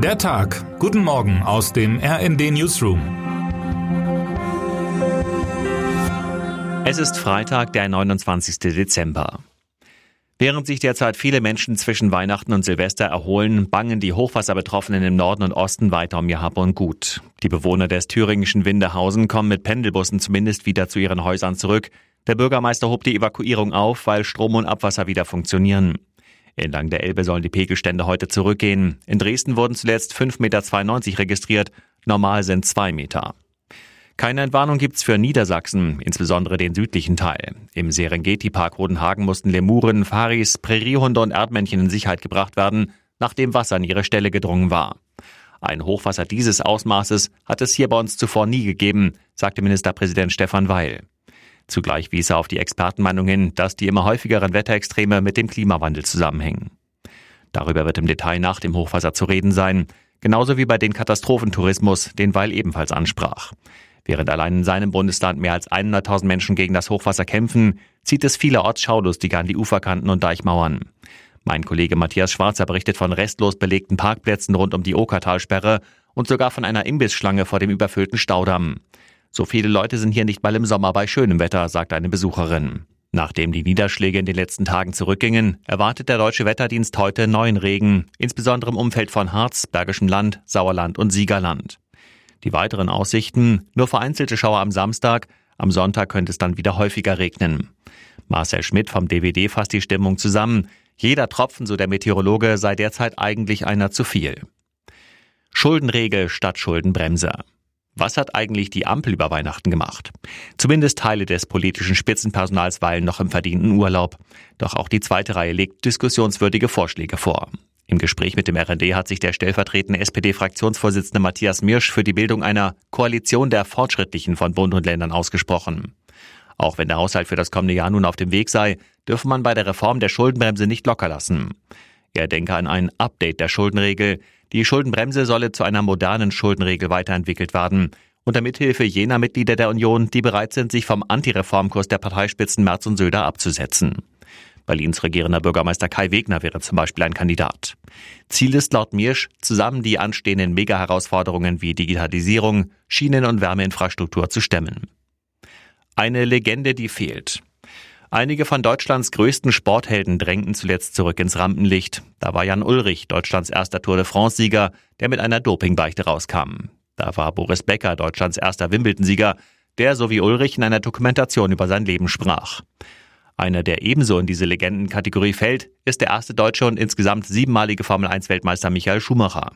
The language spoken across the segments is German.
Der Tag. Guten Morgen aus dem RND Newsroom. Es ist Freitag, der 29. Dezember. Während sich derzeit viele Menschen zwischen Weihnachten und Silvester erholen, bangen die Hochwasserbetroffenen im Norden und Osten weiter um ihr Hab und Gut. Die Bewohner des thüringischen Windehausen kommen mit Pendelbussen zumindest wieder zu ihren Häusern zurück. Der Bürgermeister hob die Evakuierung auf, weil Strom und Abwasser wieder funktionieren. Entlang der Elbe sollen die Pegelstände heute zurückgehen. In Dresden wurden zuletzt 5,92 Meter registriert, normal sind 2 Meter. Keine Entwarnung gibt's für Niedersachsen, insbesondere den südlichen Teil. Im Serengeti-Park Rodenhagen mussten Lemuren, Faris, Präriehunde und Erdmännchen in Sicherheit gebracht werden, nachdem Wasser an ihre Stelle gedrungen war. Ein Hochwasser dieses Ausmaßes hat es hier bei uns zuvor nie gegeben, sagte Ministerpräsident Stefan Weil. Zugleich wies er auf die Expertenmeinung hin, dass die immer häufigeren Wetterextreme mit dem Klimawandel zusammenhängen. Darüber wird im Detail nach dem Hochwasser zu reden sein, genauso wie bei den Katastrophentourismus, den Weil ebenfalls ansprach. Während allein in seinem Bundesland mehr als 100.000 Menschen gegen das Hochwasser kämpfen, zieht es vielerorts Schaulustige an die Uferkanten und Deichmauern. Mein Kollege Matthias Schwarzer berichtet von restlos belegten Parkplätzen rund um die Okertalsperre und sogar von einer Imbissschlange vor dem überfüllten Staudamm. So viele Leute sind hier nicht mal im Sommer bei schönem Wetter, sagt eine Besucherin. Nachdem die Niederschläge in den letzten Tagen zurückgingen, erwartet der Deutsche Wetterdienst heute neuen Regen, insbesondere im Umfeld von Harz, Bergischem Land, Sauerland und Siegerland. Die weiteren Aussichten, nur vereinzelte Schauer am Samstag, am Sonntag könnte es dann wieder häufiger regnen. Marcel Schmidt vom DWD fasst die Stimmung zusammen. Jeder Tropfen, so der Meteorologe, sei derzeit eigentlich einer zu viel. Schuldenregel statt Schuldenbremse. Was hat eigentlich die Ampel über Weihnachten gemacht? Zumindest Teile des politischen Spitzenpersonals weilen noch im verdienten Urlaub. Doch auch die zweite Reihe legt diskussionswürdige Vorschläge vor. Im Gespräch mit dem RND hat sich der stellvertretende SPD-Fraktionsvorsitzende Matthias Mirsch für die Bildung einer Koalition der Fortschrittlichen von Bund und Ländern ausgesprochen. Auch wenn der Haushalt für das kommende Jahr nun auf dem Weg sei, dürfe man bei der Reform der Schuldenbremse nicht locker lassen. Er denke an ein Update der Schuldenregel, die Schuldenbremse solle zu einer modernen Schuldenregel weiterentwickelt werden unter Mithilfe jener Mitglieder der Union, die bereit sind, sich vom Antireformkurs der Parteispitzen Merz und Söder abzusetzen. Berlins regierender Bürgermeister Kai Wegner wäre zum Beispiel ein Kandidat. Ziel ist laut Mirsch, zusammen die anstehenden Mega-Herausforderungen wie Digitalisierung, Schienen- und Wärmeinfrastruktur zu stemmen. Eine Legende, die fehlt. Einige von Deutschlands größten Sporthelden drängten zuletzt zurück ins Rampenlicht. Da war Jan Ulrich, Deutschlands erster Tour de France-Sieger, der mit einer Dopingbeichte rauskam. Da war Boris Becker, Deutschlands erster Wimbledon-Sieger, der so wie Ulrich in einer Dokumentation über sein Leben sprach. Einer, der ebenso in diese Legendenkategorie fällt, ist der erste deutsche und insgesamt siebenmalige Formel-1-Weltmeister Michael Schumacher.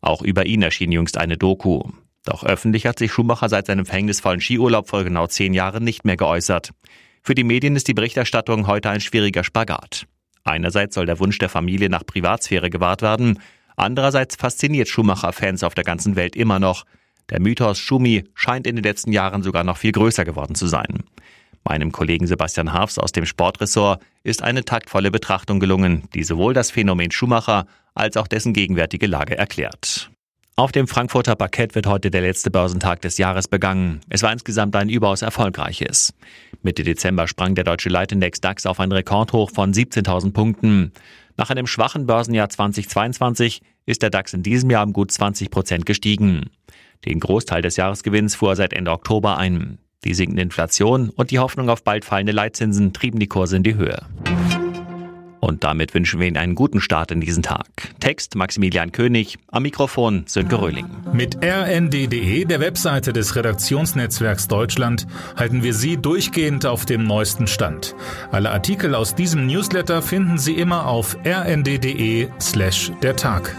Auch über ihn erschien jüngst eine Doku. Doch öffentlich hat sich Schumacher seit seinem verhängnisvollen Skiurlaub vor genau zehn Jahren nicht mehr geäußert. Für die Medien ist die Berichterstattung heute ein schwieriger Spagat. Einerseits soll der Wunsch der Familie nach Privatsphäre gewahrt werden, andererseits fasziniert Schumacher Fans auf der ganzen Welt immer noch. Der Mythos Schumi scheint in den letzten Jahren sogar noch viel größer geworden zu sein. Meinem Kollegen Sebastian Harfs aus dem Sportressort ist eine taktvolle Betrachtung gelungen, die sowohl das Phänomen Schumacher als auch dessen gegenwärtige Lage erklärt. Auf dem Frankfurter Parkett wird heute der letzte Börsentag des Jahres begangen. Es war insgesamt ein überaus erfolgreiches. Mitte Dezember sprang der deutsche Leitindex DAX auf ein Rekordhoch von 17.000 Punkten. Nach einem schwachen Börsenjahr 2022 ist der DAX in diesem Jahr um gut 20 Prozent gestiegen. Den Großteil des Jahresgewinns fuhr er seit Ende Oktober ein. Die sinkende Inflation und die Hoffnung auf bald fallende Leitzinsen trieben die Kurse in die Höhe. Und damit wünschen wir Ihnen einen guten Start in diesen Tag. Text Maximilian König, am Mikrofon Sönke Röhling. Mit rnd.de, der Webseite des Redaktionsnetzwerks Deutschland, halten wir Sie durchgehend auf dem neuesten Stand. Alle Artikel aus diesem Newsletter finden Sie immer auf rnd.de slash der Tag.